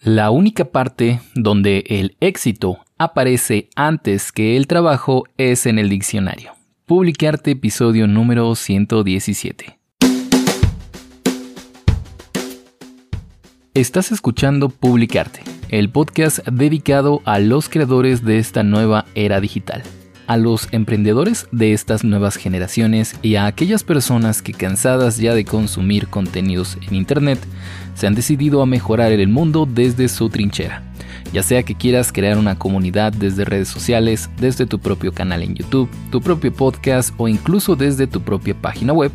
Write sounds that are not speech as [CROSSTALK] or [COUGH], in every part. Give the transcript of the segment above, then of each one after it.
La única parte donde el éxito aparece antes que el trabajo es en el diccionario. Publicarte episodio número 117. Estás escuchando Publicarte, el podcast dedicado a los creadores de esta nueva era digital a los emprendedores de estas nuevas generaciones y a aquellas personas que cansadas ya de consumir contenidos en Internet, se han decidido a mejorar el mundo desde su trinchera. Ya sea que quieras crear una comunidad desde redes sociales, desde tu propio canal en YouTube, tu propio podcast o incluso desde tu propia página web,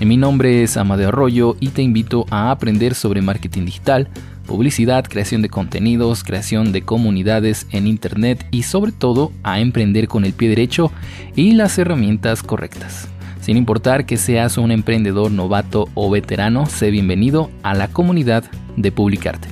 mi nombre es Amadeo Arroyo y te invito a aprender sobre marketing digital, publicidad, creación de contenidos, creación de comunidades en Internet y sobre todo a emprender con el pie derecho y las herramientas correctas. Sin importar que seas un emprendedor novato o veterano, sé bienvenido a la comunidad de Publicarte.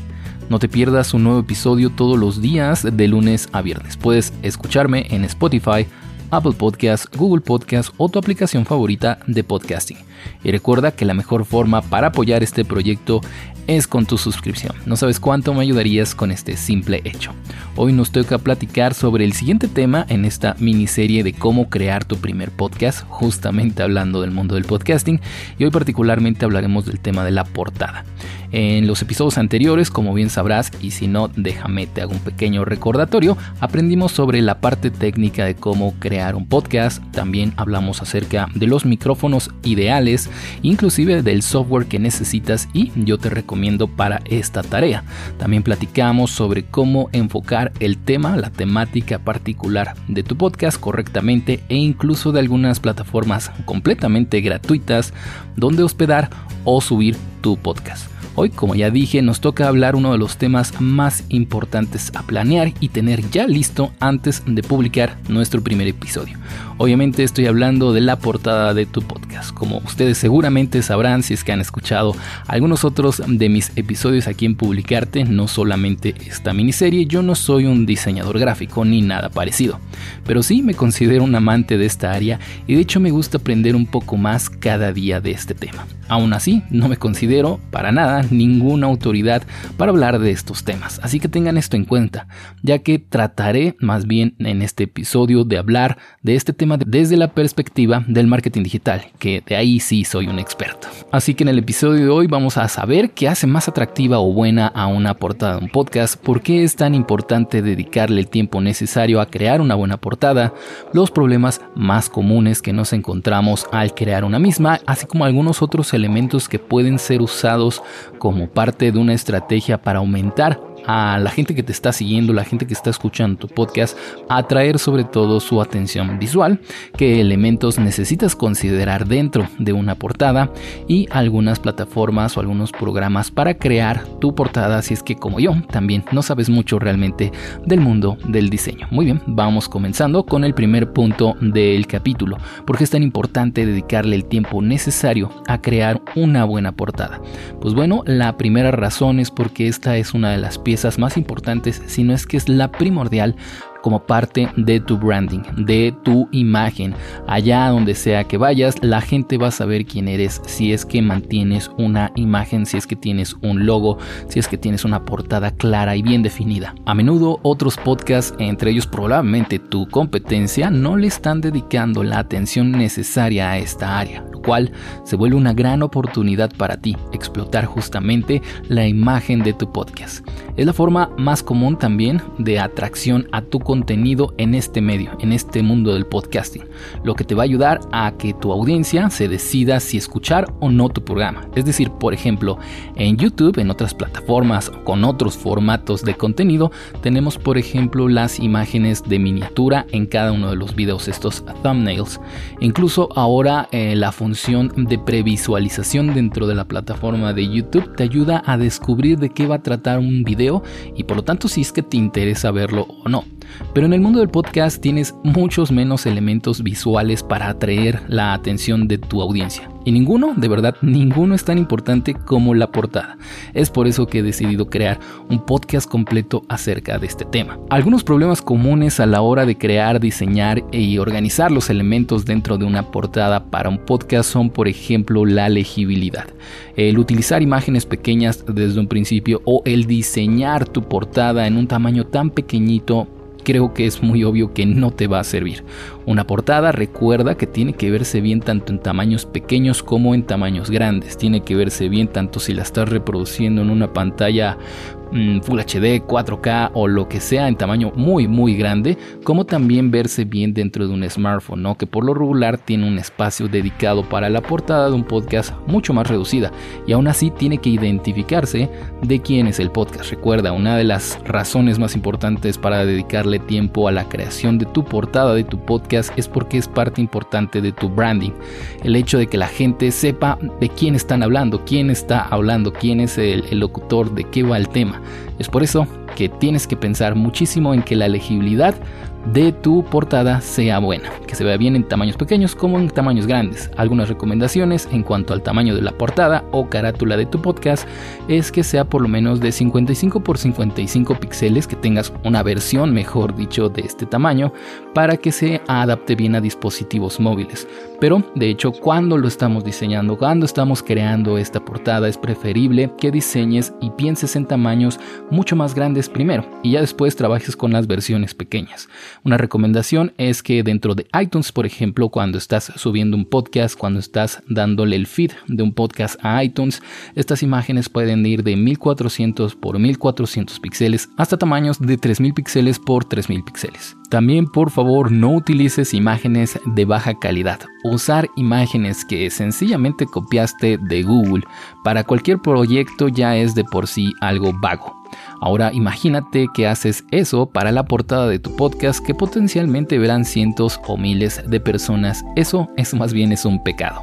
No te pierdas un nuevo episodio todos los días de lunes a viernes. Puedes escucharme en Spotify, Apple Podcasts, Google Podcasts o tu aplicación favorita de podcasting. Y recuerda que la mejor forma para apoyar este proyecto es con tu suscripción. No sabes cuánto me ayudarías con este simple hecho. Hoy nos toca platicar sobre el siguiente tema en esta miniserie de cómo crear tu primer podcast, justamente hablando del mundo del podcasting, y hoy particularmente hablaremos del tema de la portada. En los episodios anteriores, como bien sabrás, y si no, déjame te hago un pequeño recordatorio, aprendimos sobre la parte técnica de cómo crear un podcast, también hablamos acerca de los micrófonos ideales, inclusive del software que necesitas y yo te recomiendo para esta tarea. También platicamos sobre cómo enfocar el tema, la temática particular de tu podcast correctamente e incluso de algunas plataformas completamente gratuitas donde hospedar o subir tu podcast. Hoy, como ya dije, nos toca hablar uno de los temas más importantes a planear y tener ya listo antes de publicar nuestro primer episodio. Obviamente estoy hablando de la portada de tu podcast. Como ustedes seguramente sabrán si es que han escuchado algunos otros de mis episodios aquí en Publicarte, no solamente esta miniserie, yo no soy un diseñador gráfico ni nada parecido, pero sí me considero un amante de esta área y de hecho me gusta aprender un poco más cada día de este tema. Aún así, no me considero para nada ninguna autoridad para hablar de estos temas, así que tengan esto en cuenta, ya que trataré más bien en este episodio de hablar de este tema desde la perspectiva del marketing digital, que de ahí sí soy un experto. Así que en el episodio de hoy vamos a saber qué hace más atractiva o buena a una portada de un podcast, por qué es tan importante dedicarle el tiempo necesario a crear una buena portada, los problemas más comunes que nos encontramos al crear una misma, así como algunos otros elementos que pueden ser usados como parte de una estrategia para aumentar a la gente que te está siguiendo, la gente que está escuchando tu podcast, atraer sobre todo su atención visual, qué elementos necesitas considerar dentro de una portada y algunas plataformas o algunos programas para crear tu portada si es que como yo también no sabes mucho realmente del mundo del diseño. Muy bien, vamos comenzando con el primer punto del capítulo. ¿Por qué es tan importante dedicarle el tiempo necesario a crear una buena portada? Pues bueno, la primera razón es porque esta es una de las piezas piezas más importantes, sino es que es la primordial como parte de tu branding, de tu imagen. Allá donde sea que vayas, la gente va a saber quién eres si es que mantienes una imagen, si es que tienes un logo, si es que tienes una portada clara y bien definida. A menudo otros podcasts, entre ellos probablemente tu competencia, no le están dedicando la atención necesaria a esta área cual se vuelve una gran oportunidad para ti explotar justamente la imagen de tu podcast. Es la forma más común también de atracción a tu contenido en este medio, en este mundo del podcasting, lo que te va a ayudar a que tu audiencia se decida si escuchar o no tu programa. Es decir, por ejemplo, en YouTube, en otras plataformas con otros formatos de contenido, tenemos por ejemplo las imágenes de miniatura en cada uno de los videos, estos thumbnails. Incluso ahora eh, la función de previsualización dentro de la plataforma de YouTube te ayuda a descubrir de qué va a tratar un video y por lo tanto si es que te interesa verlo o no. Pero en el mundo del podcast tienes muchos menos elementos visuales para atraer la atención de tu audiencia. Y ninguno, de verdad, ninguno es tan importante como la portada. Es por eso que he decidido crear un podcast completo acerca de este tema. Algunos problemas comunes a la hora de crear, diseñar y organizar los elementos dentro de una portada para un podcast son, por ejemplo, la legibilidad, el utilizar imágenes pequeñas desde un principio o el diseñar tu portada en un tamaño tan pequeñito creo que es muy obvio que no te va a servir. Una portada recuerda que tiene que verse bien tanto en tamaños pequeños como en tamaños grandes. Tiene que verse bien tanto si la estás reproduciendo en una pantalla Full HD, 4K o lo que sea en tamaño muy muy grande, como también verse bien dentro de un smartphone, ¿no? que por lo regular tiene un espacio dedicado para la portada de un podcast mucho más reducida y aún así tiene que identificarse de quién es el podcast. Recuerda, una de las razones más importantes para dedicarle tiempo a la creación de tu portada de tu podcast es porque es parte importante de tu branding. El hecho de que la gente sepa de quién están hablando, quién está hablando, quién es el, el locutor, de qué va el tema. Es por eso que tienes que pensar muchísimo en que la legibilidad de tu portada sea buena, que se vea bien en tamaños pequeños como en tamaños grandes. Algunas recomendaciones en cuanto al tamaño de la portada o carátula de tu podcast es que sea por lo menos de 55 por 55 píxeles, que tengas una versión, mejor dicho, de este tamaño para que se adapte bien a dispositivos móviles. Pero de hecho, cuando lo estamos diseñando, cuando estamos creando esta portada, es preferible que diseñes y pienses en tamaños mucho más grandes primero y ya después trabajes con las versiones pequeñas. Una recomendación es que dentro de iTunes, por ejemplo, cuando estás subiendo un podcast, cuando estás dándole el feed de un podcast a iTunes, estas imágenes pueden ir de 1400 por 1400 píxeles hasta tamaños de 3000 píxeles por 3000 píxeles. También por favor no utilices imágenes de baja calidad. Usar imágenes que sencillamente copiaste de Google para cualquier proyecto ya es de por sí algo vago. Ahora imagínate que haces eso para la portada de tu podcast que potencialmente verán cientos o miles de personas. Eso es más bien es un pecado.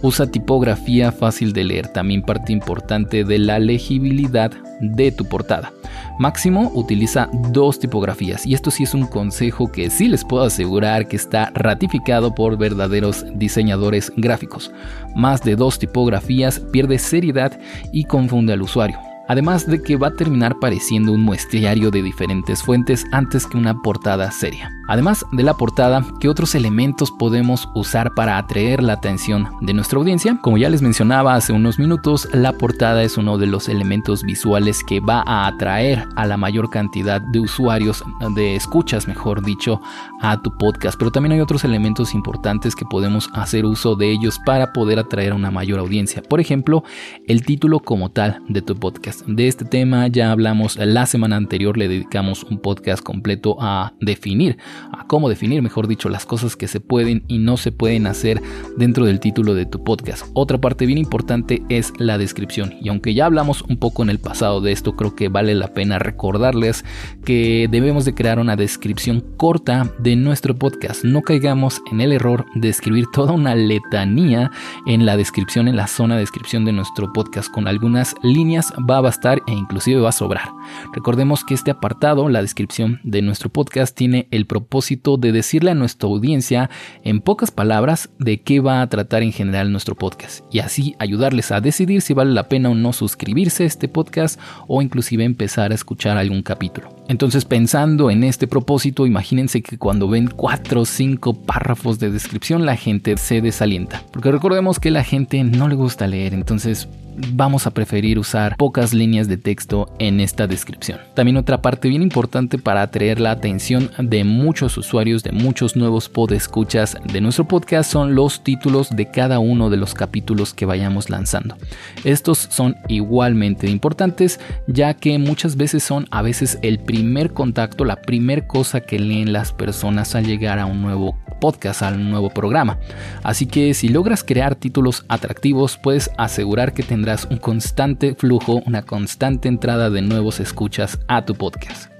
Usa tipografía fácil de leer, también parte importante de la legibilidad de tu portada. Máximo utiliza dos tipografías y esto sí es un consejo que sí les puedo asegurar que está ratificado por verdaderos diseñadores gráficos. Más de dos tipografías pierde seriedad y confunde al usuario además de que va a terminar pareciendo un muestriario de diferentes fuentes antes que una portada seria. Además de la portada, ¿qué otros elementos podemos usar para atraer la atención de nuestra audiencia? Como ya les mencionaba hace unos minutos, la portada es uno de los elementos visuales que va a atraer a la mayor cantidad de usuarios, de escuchas, mejor dicho, a tu podcast. Pero también hay otros elementos importantes que podemos hacer uso de ellos para poder atraer a una mayor audiencia. Por ejemplo, el título como tal de tu podcast. De este tema ya hablamos la semana anterior, le dedicamos un podcast completo a definir a cómo definir, mejor dicho, las cosas que se pueden y no se pueden hacer dentro del título de tu podcast. Otra parte bien importante es la descripción. Y aunque ya hablamos un poco en el pasado de esto, creo que vale la pena recordarles que debemos de crear una descripción corta de nuestro podcast. No caigamos en el error de escribir toda una letanía en la descripción, en la zona de descripción de nuestro podcast. Con algunas líneas va a bastar e inclusive va a sobrar. Recordemos que este apartado, la descripción de nuestro podcast, tiene el propósito de decirle a nuestra audiencia en pocas palabras de qué va a tratar en general nuestro podcast y así ayudarles a decidir si vale la pena o no suscribirse a este podcast o inclusive empezar a escuchar algún capítulo. Entonces pensando en este propósito, imagínense que cuando ven cuatro o cinco párrafos de descripción la gente se desalienta. Porque recordemos que la gente no le gusta leer, entonces vamos a preferir usar pocas líneas de texto en esta descripción. También otra parte bien importante para atraer la atención de muchos usuarios, de muchos nuevos podescuchas de nuestro podcast son los títulos de cada uno de los capítulos que vayamos lanzando. Estos son igualmente importantes ya que muchas veces son a veces el primer contacto, la primera cosa que leen las personas al llegar a un nuevo podcast, al nuevo programa. Así que si logras crear títulos atractivos, puedes asegurar que tendrás un constante flujo, una constante entrada de nuevos escuchas a tu podcast.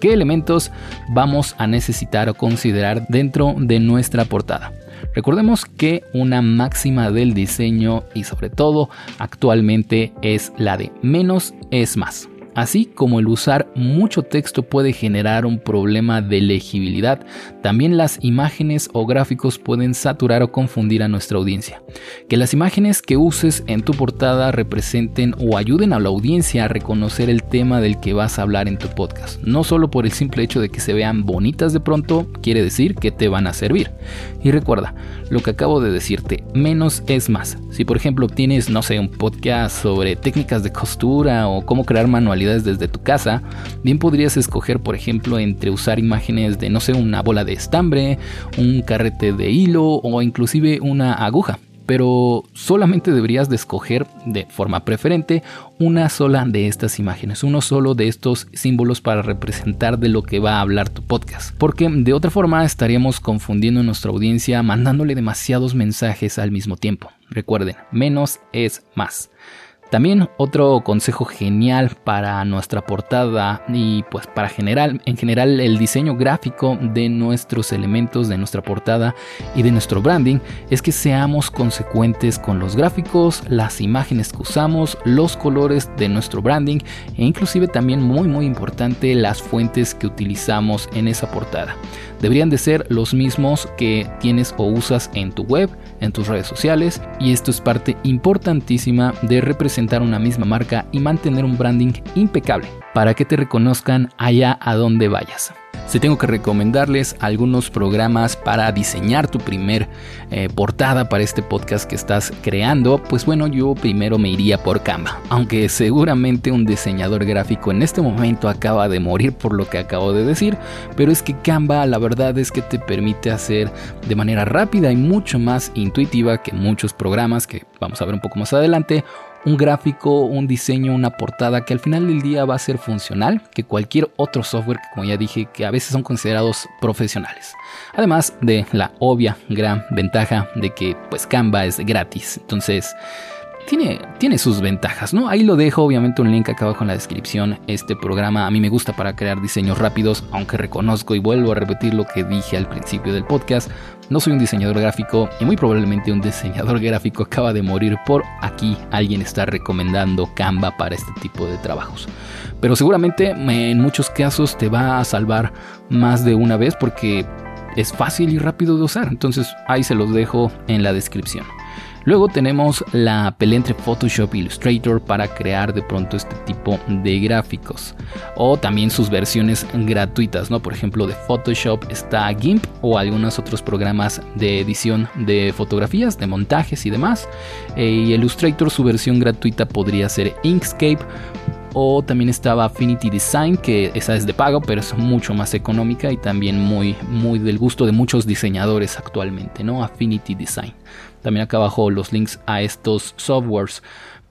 ¿Qué elementos vamos a necesitar o considerar dentro de nuestra portada? Recordemos que una máxima del diseño y sobre todo actualmente es la de menos es más. Así como el usar mucho texto puede generar un problema de legibilidad, también las imágenes o gráficos pueden saturar o confundir a nuestra audiencia. Que las imágenes que uses en tu portada representen o ayuden a la audiencia a reconocer el tema del que vas a hablar en tu podcast. No solo por el simple hecho de que se vean bonitas de pronto, quiere decir que te van a servir. Y recuerda, lo que acabo de decirte, menos es más. Si por ejemplo tienes, no sé, un podcast sobre técnicas de costura o cómo crear manualidades, desde tu casa, bien podrías escoger, por ejemplo, entre usar imágenes de, no sé, una bola de estambre, un carrete de hilo o inclusive una aguja pero solamente deberías de escoger de forma preferente una sola de estas imágenes, uno solo de estos símbolos para representar de lo que va a hablar tu podcast, porque de otra forma estaríamos confundiendo a nuestra audiencia mandándole demasiados mensajes al mismo tiempo. Recuerden, menos es más. También otro consejo genial para nuestra portada y pues para general, en general el diseño gráfico de nuestros elementos de nuestra portada y de nuestro branding es que seamos consecuentes con los gráficos, las imágenes que usamos, los colores de nuestro branding e inclusive también muy muy importante las fuentes que utilizamos en esa portada. Deberían de ser los mismos que tienes o usas en tu web, en tus redes sociales y esto es parte importantísima de representar una misma marca y mantener un branding impecable para que te reconozcan allá a donde vayas. Si tengo que recomendarles algunos programas para diseñar tu primer eh, portada para este podcast que estás creando, pues bueno, yo primero me iría por Canva. Aunque seguramente un diseñador gráfico en este momento acaba de morir por lo que acabo de decir, pero es que Canva la verdad es que te permite hacer de manera rápida y mucho más intuitiva que muchos programas que vamos a ver un poco más adelante un gráfico, un diseño, una portada que al final del día va a ser funcional que cualquier otro software que como ya dije que a veces son considerados profesionales. Además de la obvia gran ventaja de que pues Canva es gratis. Entonces tiene, tiene sus ventajas, ¿no? Ahí lo dejo, obviamente un link acá abajo en la descripción. Este programa a mí me gusta para crear diseños rápidos, aunque reconozco y vuelvo a repetir lo que dije al principio del podcast. No soy un diseñador gráfico y muy probablemente un diseñador gráfico acaba de morir por aquí. Alguien está recomendando Canva para este tipo de trabajos. Pero seguramente en muchos casos te va a salvar más de una vez porque es fácil y rápido de usar. Entonces ahí se los dejo en la descripción. Luego tenemos la pelea entre Photoshop e Illustrator para crear de pronto este tipo de gráficos. O también sus versiones gratuitas, ¿no? Por ejemplo, de Photoshop está GIMP o algunos otros programas de edición de fotografías, de montajes y demás. Eh, y Illustrator, su versión gratuita podría ser Inkscape o también estaba Affinity Design, que esa es de pago, pero es mucho más económica y también muy, muy del gusto de muchos diseñadores actualmente, ¿no? Affinity Design. También acá abajo los links a estos softwares.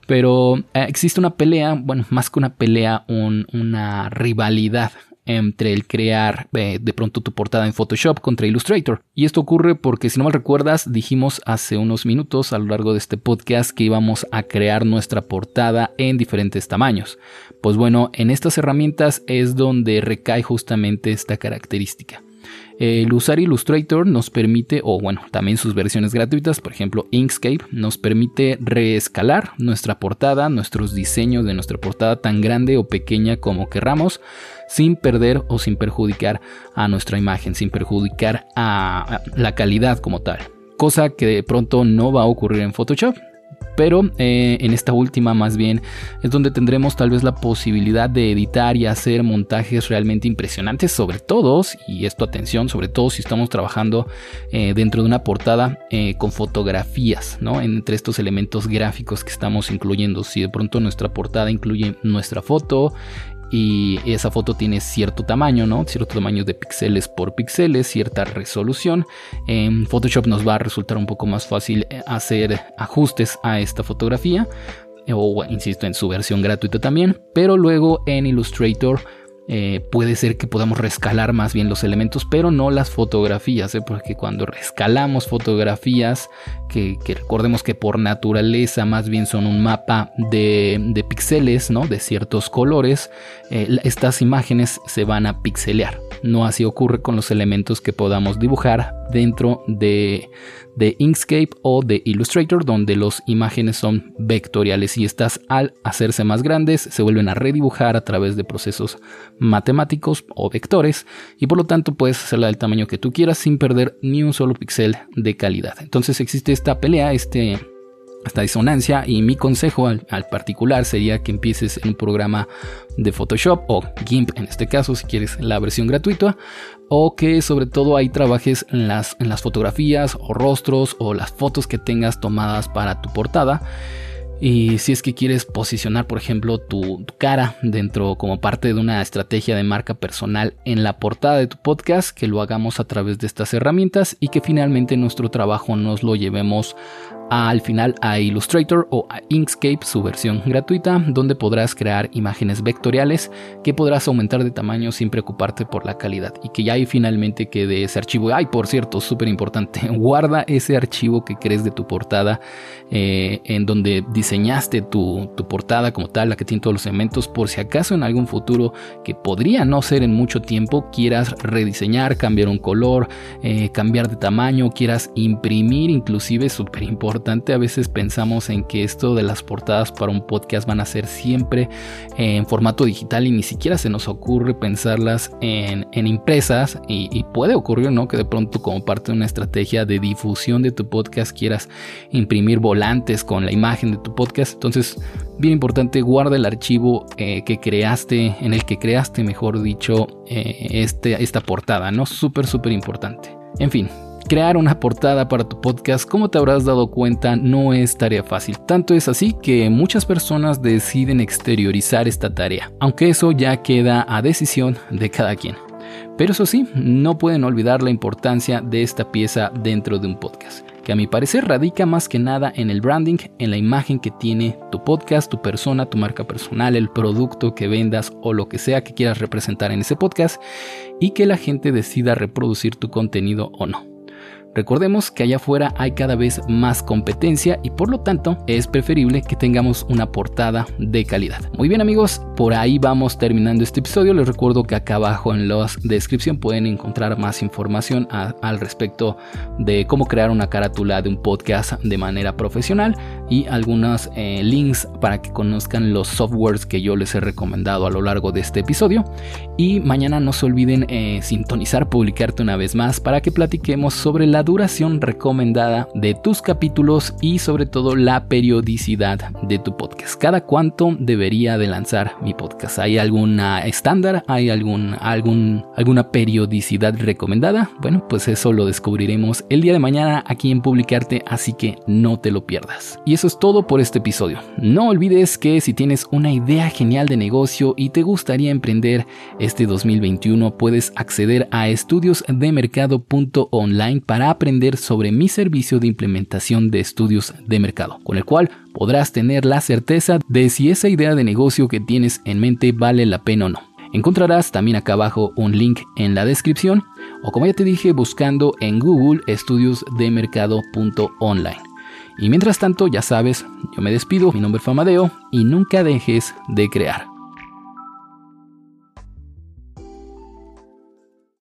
Pero eh, existe una pelea, bueno, más que una pelea, una rivalidad entre el crear eh, de pronto tu portada en Photoshop contra Illustrator. Y esto ocurre porque, si no mal recuerdas, dijimos hace unos minutos a lo largo de este podcast que íbamos a crear nuestra portada en diferentes tamaños. Pues bueno, en estas herramientas es donde recae justamente esta característica. El usar Illustrator nos permite, o bueno, también sus versiones gratuitas, por ejemplo Inkscape, nos permite reescalar nuestra portada, nuestros diseños de nuestra portada tan grande o pequeña como querramos, sin perder o sin perjudicar a nuestra imagen, sin perjudicar a la calidad como tal. Cosa que de pronto no va a ocurrir en Photoshop pero eh, en esta última más bien es donde tendremos tal vez la posibilidad de editar y hacer montajes realmente impresionantes, sobre todo, y esto atención, sobre todo si estamos trabajando eh, dentro de una portada eh, con fotografías, ¿no? Entre estos elementos gráficos que estamos incluyendo, si de pronto nuestra portada incluye nuestra foto, y esa foto tiene cierto tamaño, ¿no? Cierto tamaño de píxeles por píxeles, cierta resolución. En Photoshop nos va a resultar un poco más fácil eh, hacer ajustes a esta fotografía o insisto en su versión gratuita también, pero luego en Illustrator eh, puede ser que podamos rescalar más bien los elementos, pero no las fotografías, ¿eh? porque cuando rescalamos fotografías, que, recordemos que por naturaleza más bien son un mapa de, de píxeles, ¿no? de ciertos colores, eh, estas imágenes se van a pixelear. No así ocurre con los elementos que podamos dibujar dentro de, de Inkscape o de Illustrator, donde las imágenes son vectoriales y estas al hacerse más grandes se vuelven a redibujar a través de procesos matemáticos o vectores y por lo tanto puedes hacerla del tamaño que tú quieras sin perder ni un solo píxel de calidad. Entonces existe esta pelea, este esta disonancia y mi consejo al, particular sería que empieces en un programa de Photoshop o GIMP en este caso si quieres la versión gratuita o que sobre todo ahí trabajes en las, en las fotografías o rostros o las fotos que tengas tomadas para tu portada y si es que quieres posicionar, por ejemplo, tu, cara dentro como parte de una estrategia de marca personal en la portada de tu podcast, que lo hagamos a través de estas herramientas y que finalmente nuestro trabajo nos lo llevemos al final a Illustrator o a Inkscape, su versión gratuita, donde podrás crear imágenes vectoriales que podrás aumentar de tamaño sin preocuparte por la calidad y que ya ahí finalmente quede ese archivo. Ay, por cierto, súper importante, [LAUGHS] guarda ese archivo que crees de tu portada eh, en donde diseñaste tu, portada como tal, la que tiene todos los elementos, por si acaso en algún futuro que podría no ser en mucho tiempo, quieras rediseñar, cambiar un color, eh, cambiar de tamaño, quieras imprimir, inclusive súper importante a veces pensamos en que esto de las portadas para un podcast van a ser siempre en formato digital y ni siquiera se nos ocurre pensarlas en, impresas y, puede ocurrir, ¿no? Que de pronto como parte de una estrategia de difusión de tu podcast quieras imprimir volantes con la imagen de tu podcast. Entonces, bien importante, guarda el archivo eh, que creaste, en el que creaste, mejor dicho, eh, este, esta portada, ¿no? Súper, súper importante. En fin, Crear una portada para tu podcast, como te habrás dado cuenta, no es tarea fácil. Tanto es así que muchas personas deciden exteriorizar esta tarea, aunque eso ya queda a decisión de cada quien. Pero eso sí, no pueden olvidar la importancia de esta pieza dentro de un podcast, que a mi parecer radica más que nada en el branding, en la imagen que tiene tu podcast, tu persona, tu marca personal, el producto que vendas o lo que sea que quieras representar en ese podcast y que la gente decida reproducir tu contenido o no. Recordemos que allá afuera hay cada vez más competencia y por lo tanto es preferible que tengamos una portada de calidad. Muy bien amigos, por ahí vamos terminando este episodio. Les recuerdo que acá abajo en la descripción pueden encontrar más información al respecto de cómo crear una carátula de un podcast de manera profesional y algunos eh, links para que conozcan los softwares que yo les he recomendado a lo largo de este episodio. Y mañana no se olviden eh, sintonizar, publicarte una vez más para que platiquemos sobre la duración recomendada de tus capítulos y sobre todo la periodicidad de tu podcast. Cada cuánto debería de lanzar mi podcast. ¿Hay alguna estándar? ¿Hay algún, alguna periodicidad recomendada? Bueno, pues eso lo descubriremos el día de mañana aquí en Publicarte, así que no te lo pierdas. Y eso es todo por este episodio. No olvides que si tienes una idea genial de negocio y te gustaría emprender este 2021, puedes acceder a estudiosdemercado.online para aprender sobre mi servicio de implementación de estudios de mercado, con el cual podrás tener la certeza de si esa idea de negocio que en mente vale la pena o no. Encontrarás también acá abajo un link en la descripción o como ya te dije buscando en Google estudiosdemercado.online. Y mientras tanto, ya sabes, yo me despido, mi nombre es Famadeo y nunca dejes de crear.